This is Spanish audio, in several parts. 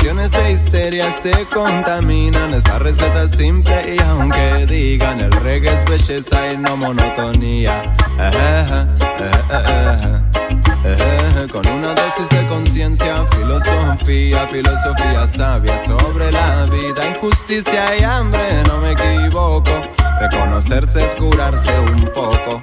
Presiones e histerias te contaminan. Esta receta es simple y aunque digan el reggae es belleza y no monotonía. Eh, eh, eh. Con una dosis de conciencia, filosofía, filosofía sabia sobre la vida, injusticia y hambre, no me equivoco. Reconocerse es curarse un poco.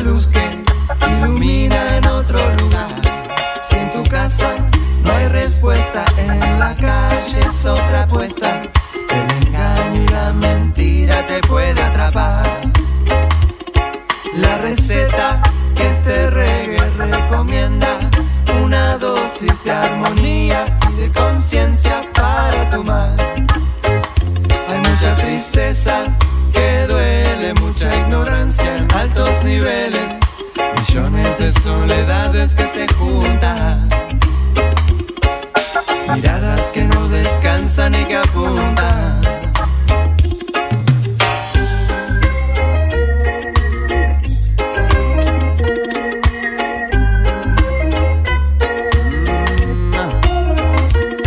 Esa luz que ilumina en otro lugar. Si en tu casa no hay respuesta, en la calle es otra apuesta. El engaño y la mentira te puede atrapar. La receta que este reggae recomienda, una dosis de armonía y de conciencia soledades que se juntan, miradas que no descansan y que apuntan.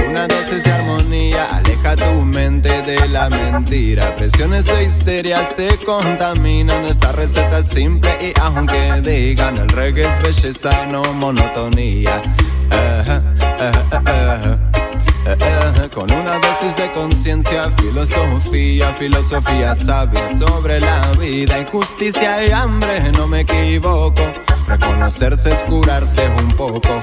Una dosis de armonía aleja tu mente de la mentira. Presiones e histerias te contaminan. Receta es simple y aunque digan el reggae es belleza y no monotonía. Con una dosis de conciencia, filosofía, filosofía sabia sobre la vida, injusticia y hambre, no me equivoco. Reconocerse es curarse un poco.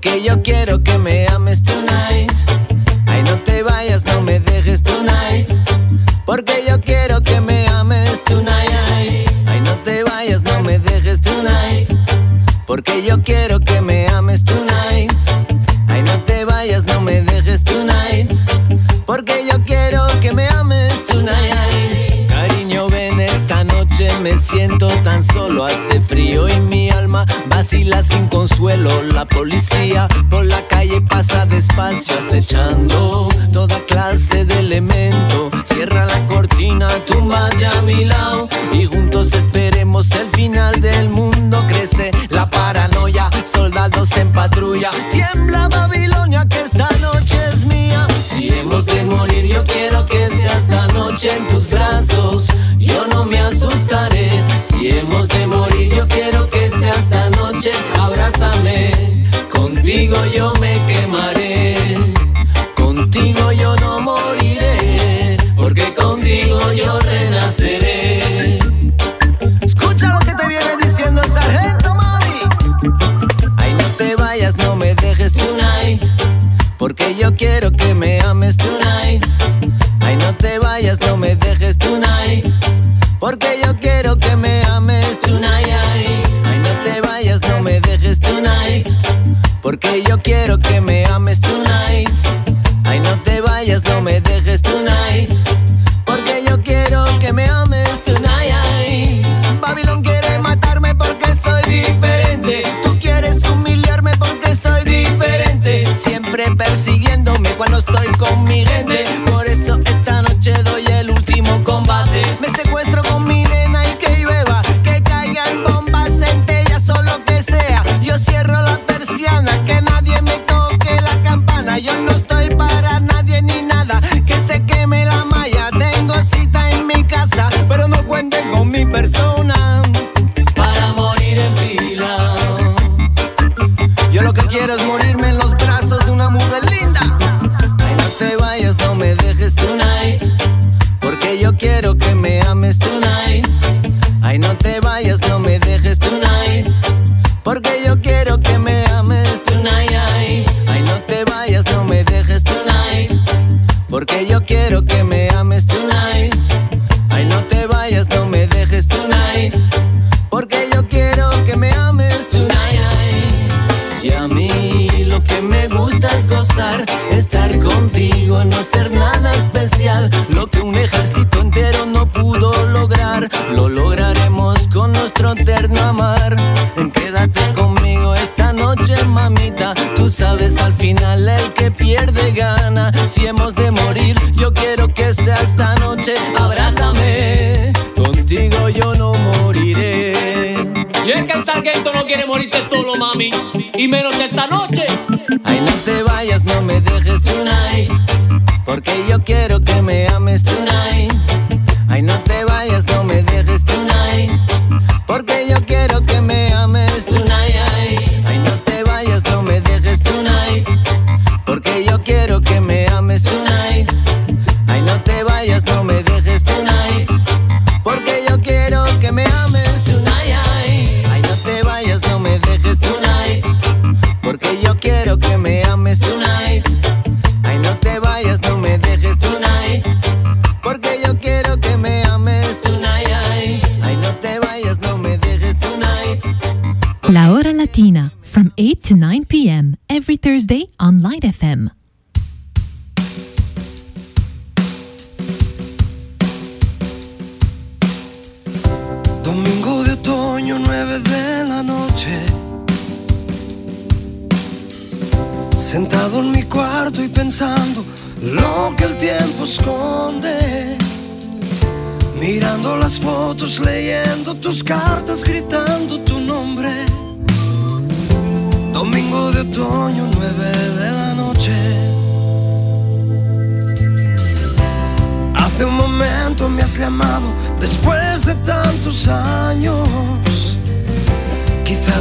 Porque yo quiero que me ames tonight. Ay, no te vayas, no me dejes tonight. Porque yo quiero que me ames tonight. Ay, no te vayas, no me dejes tonight. Porque yo quiero que me ames tonight. Ay, no te vayas, no me dejes tonight. Porque yo quiero que me ames tonight. Cariño, ven esta noche, me siento tan solo. Hace frío y mi vacila sin consuelo. La policía por la calle pasa despacio, acechando toda clase de elemento. Cierra la cortina, túmbate a mi lado y juntos esperemos el final del mundo. Crece la paranoia, soldados en patrulla. Tiembla Babilonia, que esta noche es mía. Si hemos de morir, yo quiero que sea esta noche en tus brazos. Yo no me asustaré. Si hemos de morir, noche abrázame, contigo yo me quemaré, contigo yo no moriré, porque contigo yo renaceré. Escucha lo que te viene diciendo el sargento Mami. Ay, no te vayas, no me dejes tonight, porque yo quiero que me lo que un ejército entero no pudo lograr, lo lograremos con nuestro eterno amar. Quédate conmigo esta noche, mamita, tú sabes al final el que pierde gana. Si hemos de morir, yo quiero que sea esta noche, abrázame, contigo yo no moriré. Y es que el sargento no quiere morirse solo, mami, y menos esta noche. Ay, no te vayas, no me dejes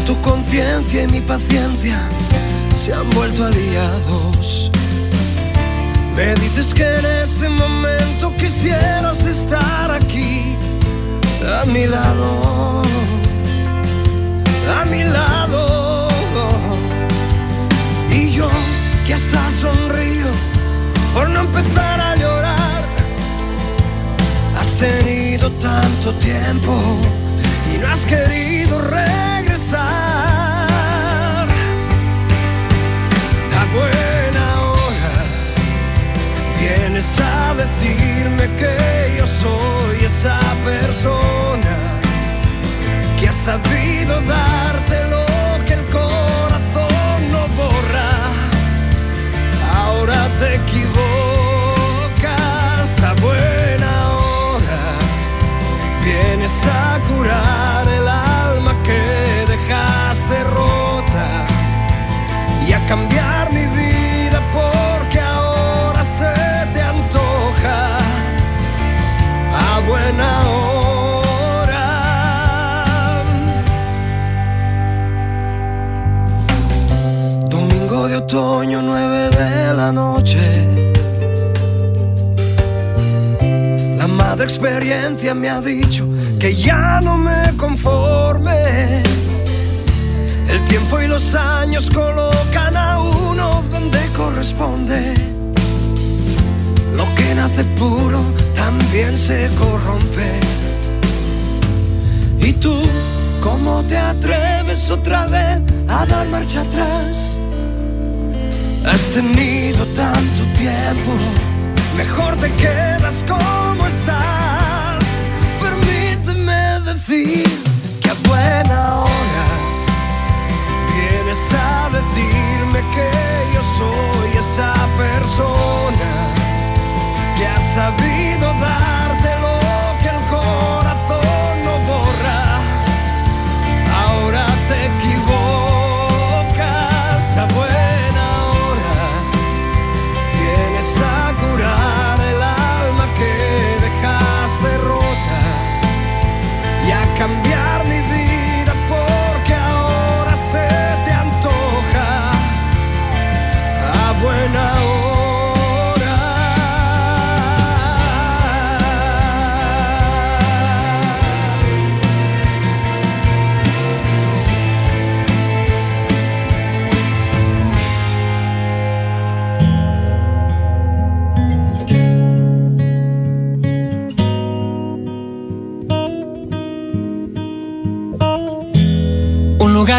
Tu conciencia y mi paciencia se han vuelto aliados. Me dices que en este momento quisieras estar aquí, a mi lado, a mi lado. Y yo que hasta sonrío por no empezar a llorar. Has tenido tanto tiempo y no has querido reír pasar la buena hora. Vienes a decirme que yo soy esa persona que ha sabido darte lo que el corazón no borra. Ahora te equivocas a buena hora. Vienes a curar. cambiar mi vida porque ahora se te antoja a buena hora. Domingo de otoño, nueve de la noche. La madre experiencia me ha dicho que ya no me conforme el tiempo y los años colocan a uno donde corresponde. Lo que nace puro también se corrompe. ¿Y tú cómo te atreves otra vez a dar marcha atrás? Has tenido tanto tiempo, mejor te quedas como estás. Permíteme decir que a buena hora que yo soy esa persona que ha sabido darte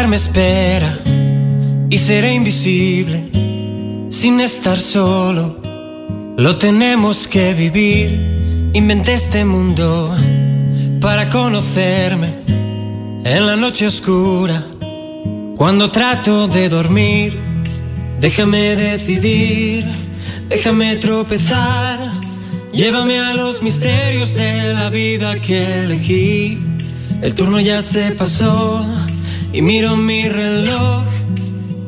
Me espera y seré invisible sin estar solo. Lo tenemos que vivir. Inventé este mundo para conocerme en la noche oscura. Cuando trato de dormir, déjame decidir, déjame tropezar. Llévame a los misterios de la vida que elegí. El turno ya se pasó y miro mi reloj.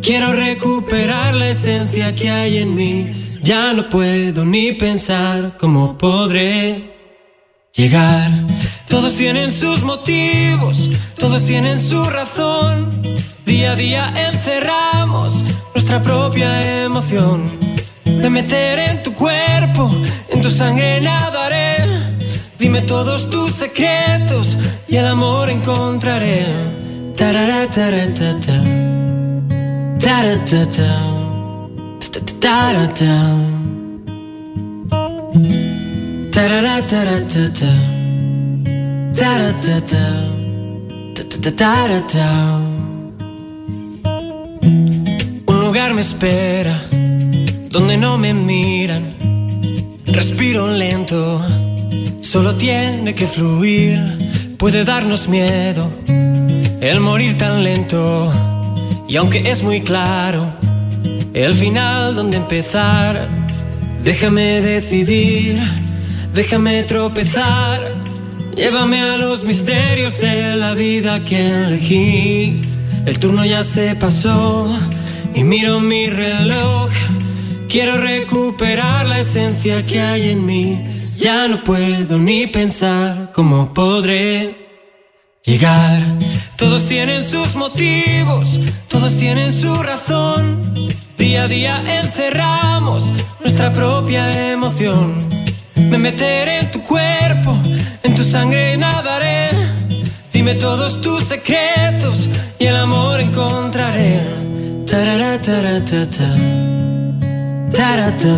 Quiero recuperar la esencia que hay en mí. Ya no puedo ni pensar cómo podré llegar. Todos tienen sus motivos, todos tienen su razón. Día a día encerramos nuestra propia emoción. Me meteré en tu cuerpo, en tu sangre nadaré. Dime todos tus secretos y el amor encontraré. Un lugar me espera donde no me miran. Respiro lento, solo tiene que fluir. Puede darnos miedo el morir tan lento. Y aunque es muy claro el final donde empezar, déjame decidir, déjame tropezar. Llévame a los misterios de la vida que elegí. El turno ya se pasó y miro mi reloj. Quiero recuperar la esencia que hay en mí. Ya no puedo ni pensar cómo podré llegar. Todos tienen sus motivos, todos tienen su razón. Día a día encerramos nuestra propia emoción. Me meteré en tu cuerpo, en tu sangre nadaré. Dime todos tus secretos y el amor encontraré. Tarara, tara, ta, ta. Tara, ta,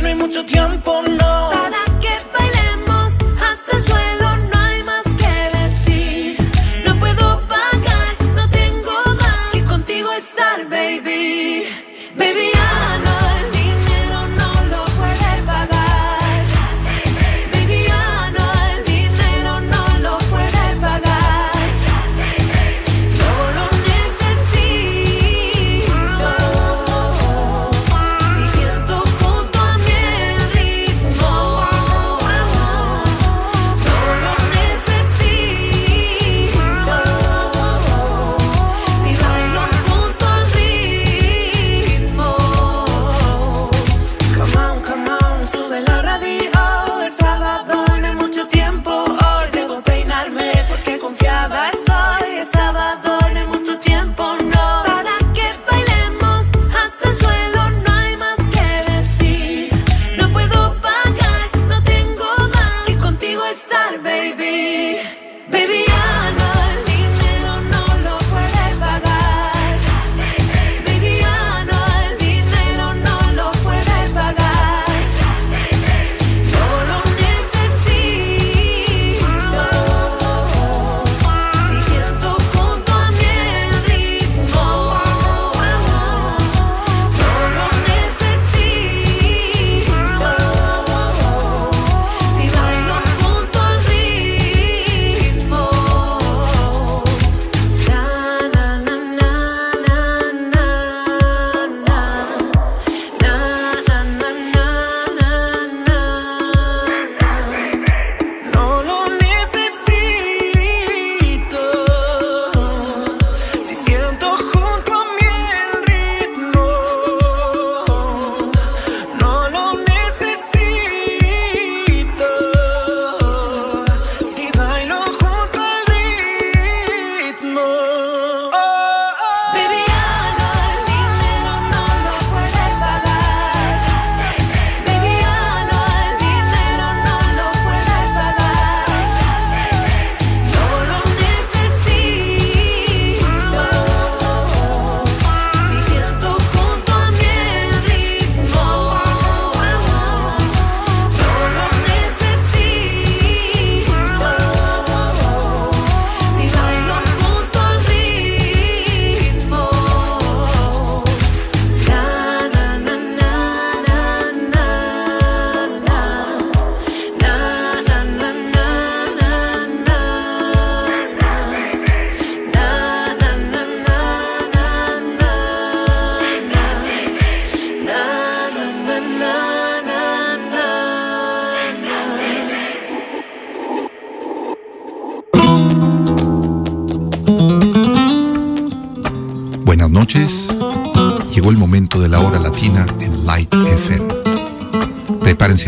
no hay mucho tiempo, no.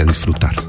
A disfrutar.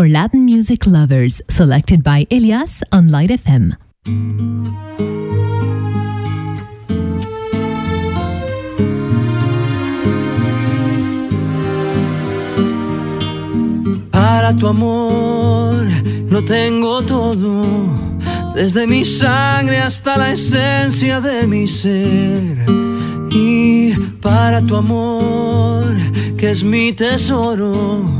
for Latin music lovers, selected by Elias on Light FM. Para tu amor lo tengo todo, desde mi sangre hasta la esencia de mi ser. Y para tu amor, que es mi tesoro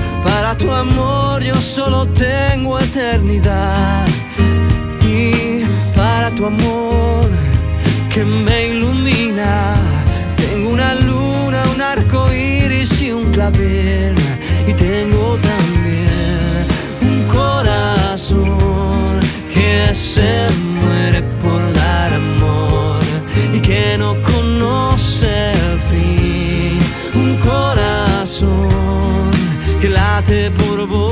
para tu amor yo solo tengo eternidad. Y para tu amor que me ilumina, tengo una luna, un arco iris y un clavel. Y tengo también un corazón que se muere por dar amor y que no conoce el fin. Un corazón. ক্লাতে পড়বো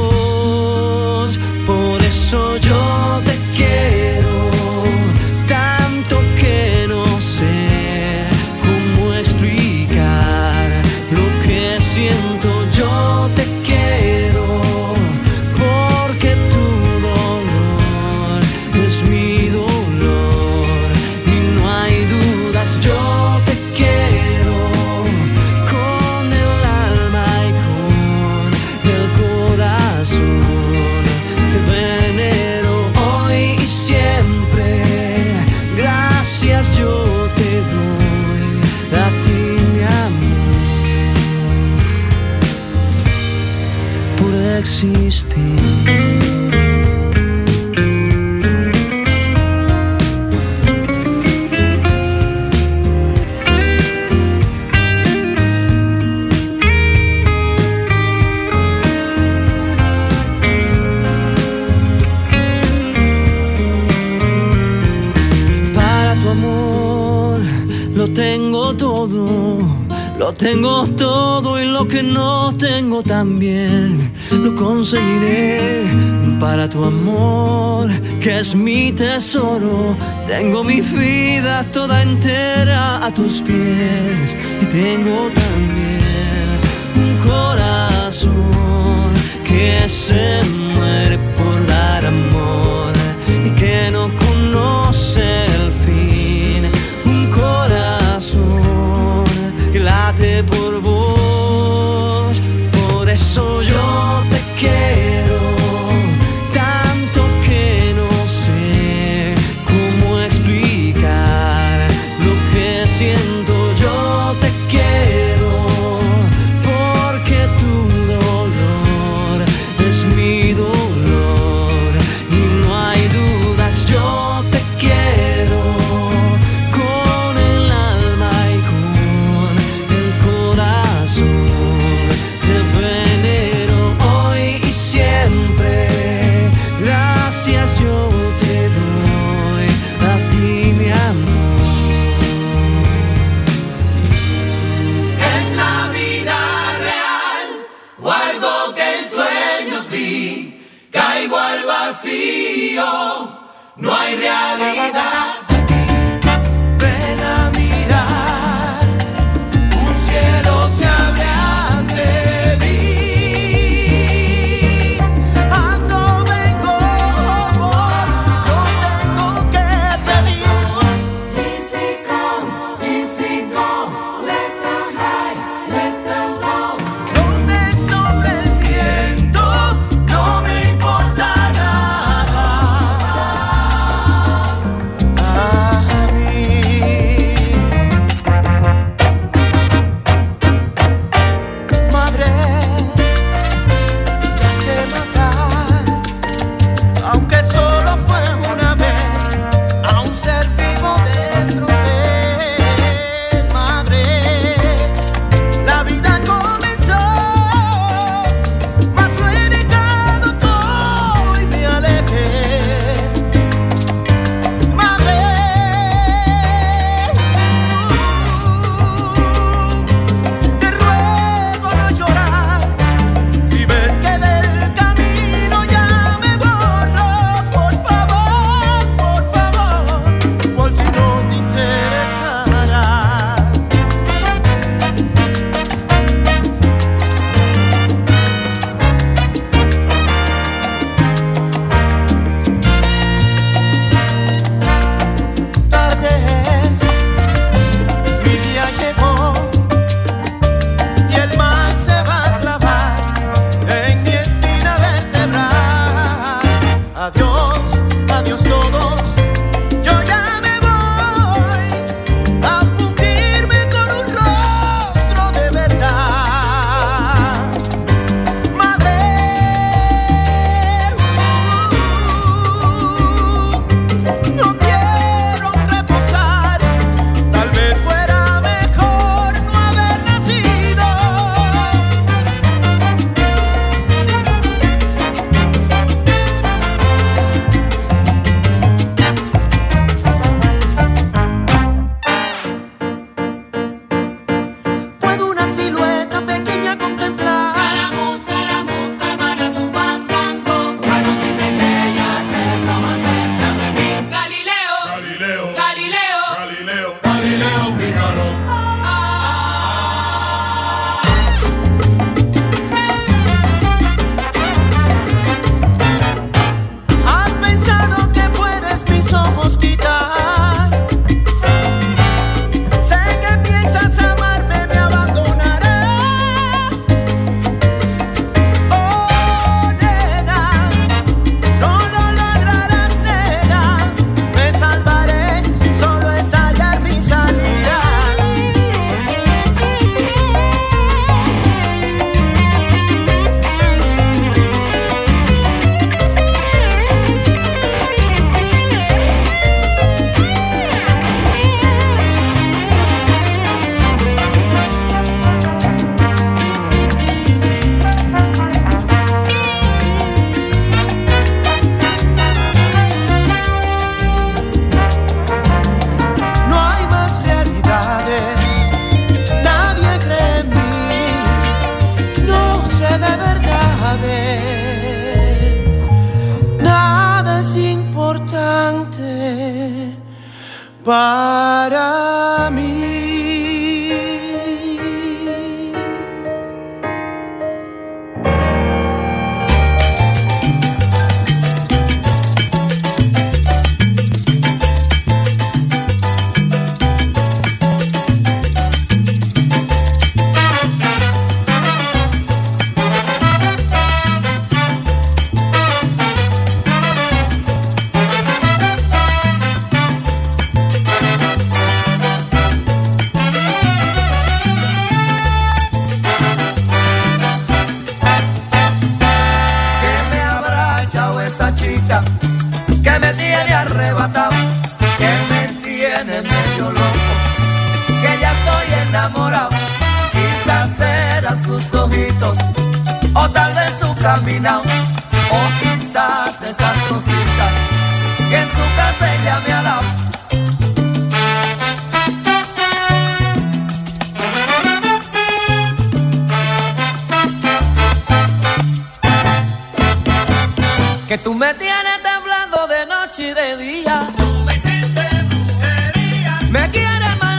que tú me tienes temblando de noche y de día. Tú me hiciste brujería. Me quieres mal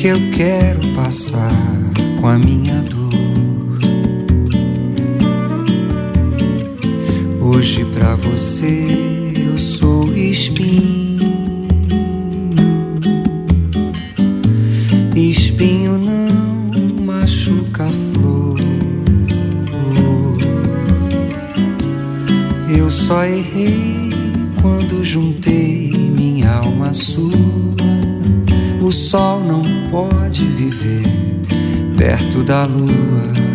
que eu quero passar com a minha dor. Hoje para você eu sou espinho, espinho não machuca a flor. Eu só errei quando juntei minha alma sua. O sol não pode viver perto da lua.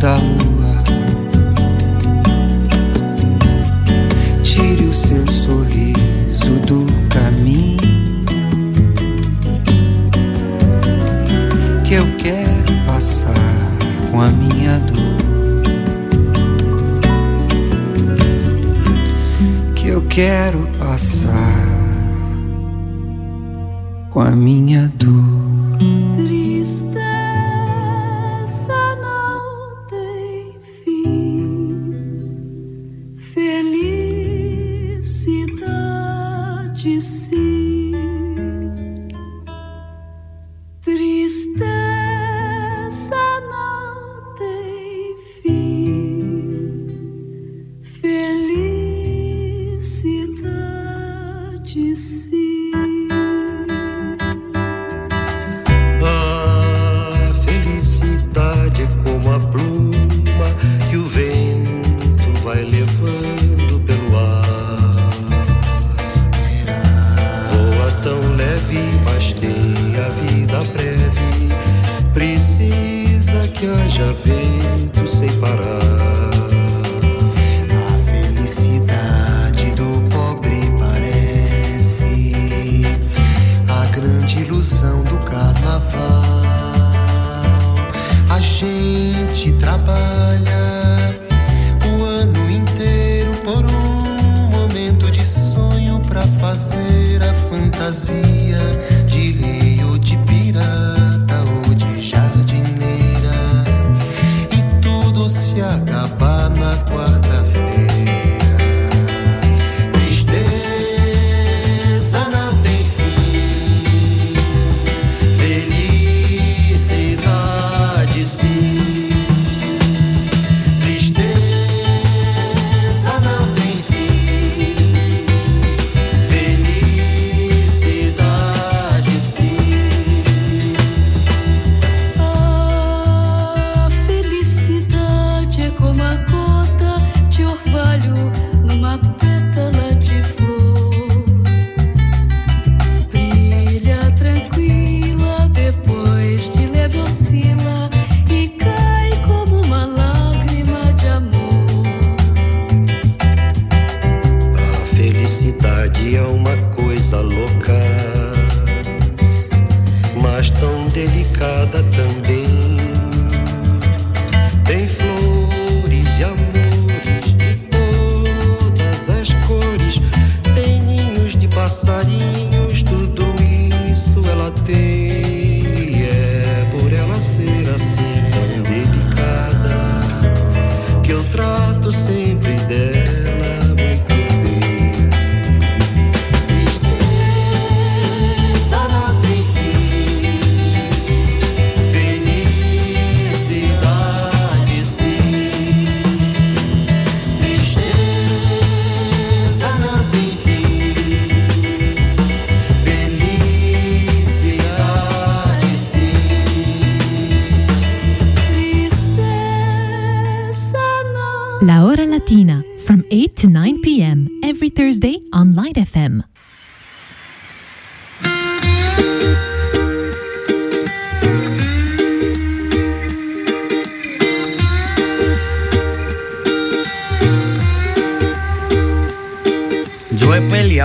da lua. Tire o seu sorriso do caminho. Que eu quero passar com a minha dor. Que eu quero passar com a minha.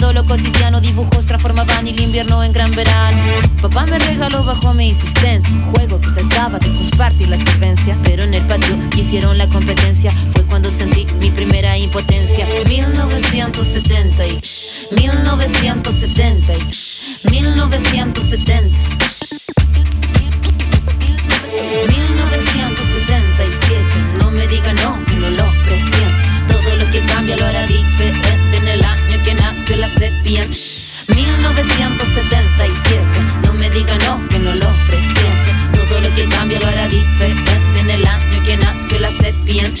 lo cotidiano, dibujos transformaban el invierno en gran verano. Papá me regaló bajo mi insistencia un juego que trataba de compartir la solvencia, pero en el patio hicieron la competencia. Fue cuando sentí mi primera impotencia. 1970 y 1970 y 1970. 1977, nació la serpiente. 1977, no me diga no, que no lo presiento. Todo lo que cambia lo hará diferente en el año que nació la serpiente.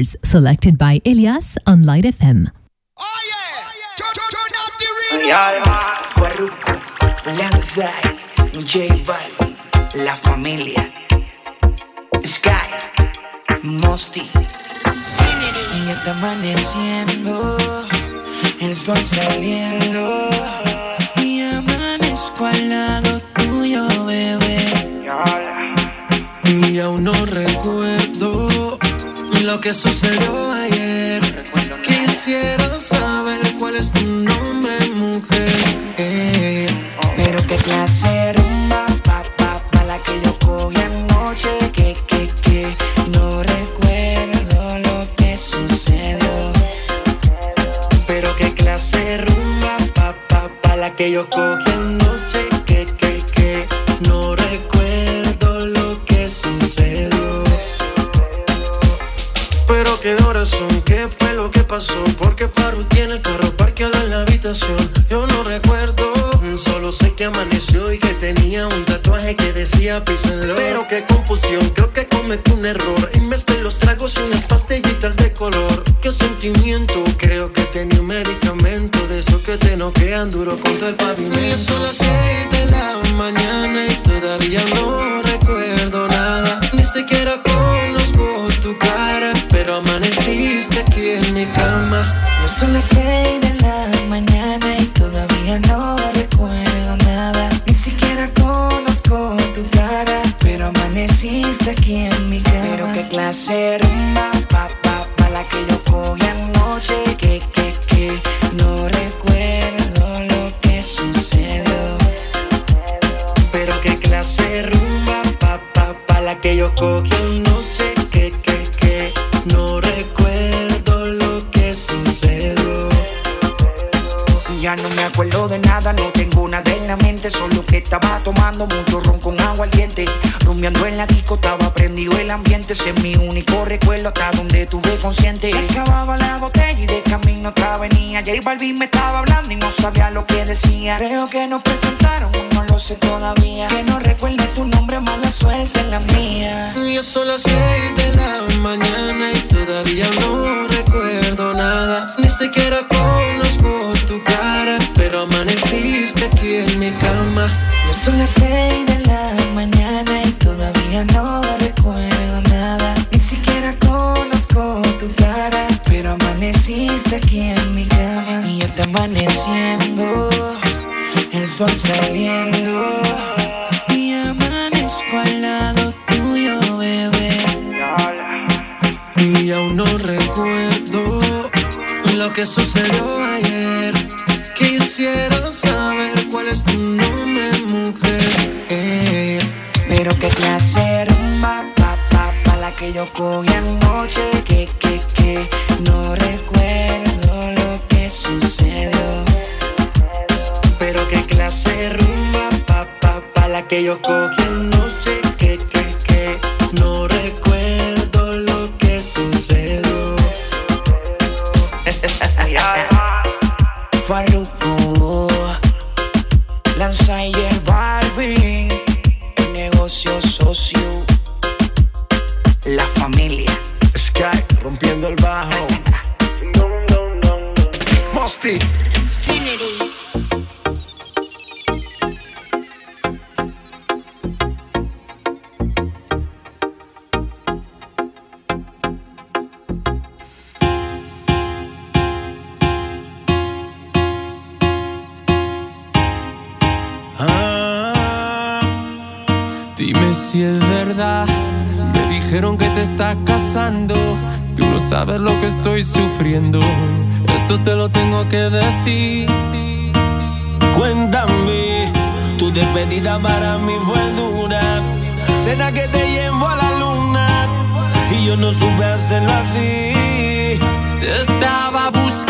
music lovers, selected by Elias on Light FM. Farruko, Lanzai, J que yo cogí anoche. Que, que, que, no recuerdo lo que sucedió. Pero qué horas son, qué fue lo que pasó. Porque Faru tiene el carro parqueado en la habitación. Yo no recuerdo, solo sé que amaneció y que tenía un tatuaje que decía písenlo. Pero qué confusión, creo que cometí un error. Y mezclé los tragos unas pastillitas de color. Qué sentimiento, noquean duro contra el pavimento. Y son las seis de la mañana y todavía no cama. Ya son las seis de la mañana y todavía no recuerdo nada. Ni siquiera conozco tu cara, pero amaneciste aquí en mi cama. Y ya está amaneciendo, el sol saliendo. Y amanezco al lado tuyo, bebé. Y aún no recuerdo lo que sucedió going y yo no supe hacerlo así. Te estaba buscando.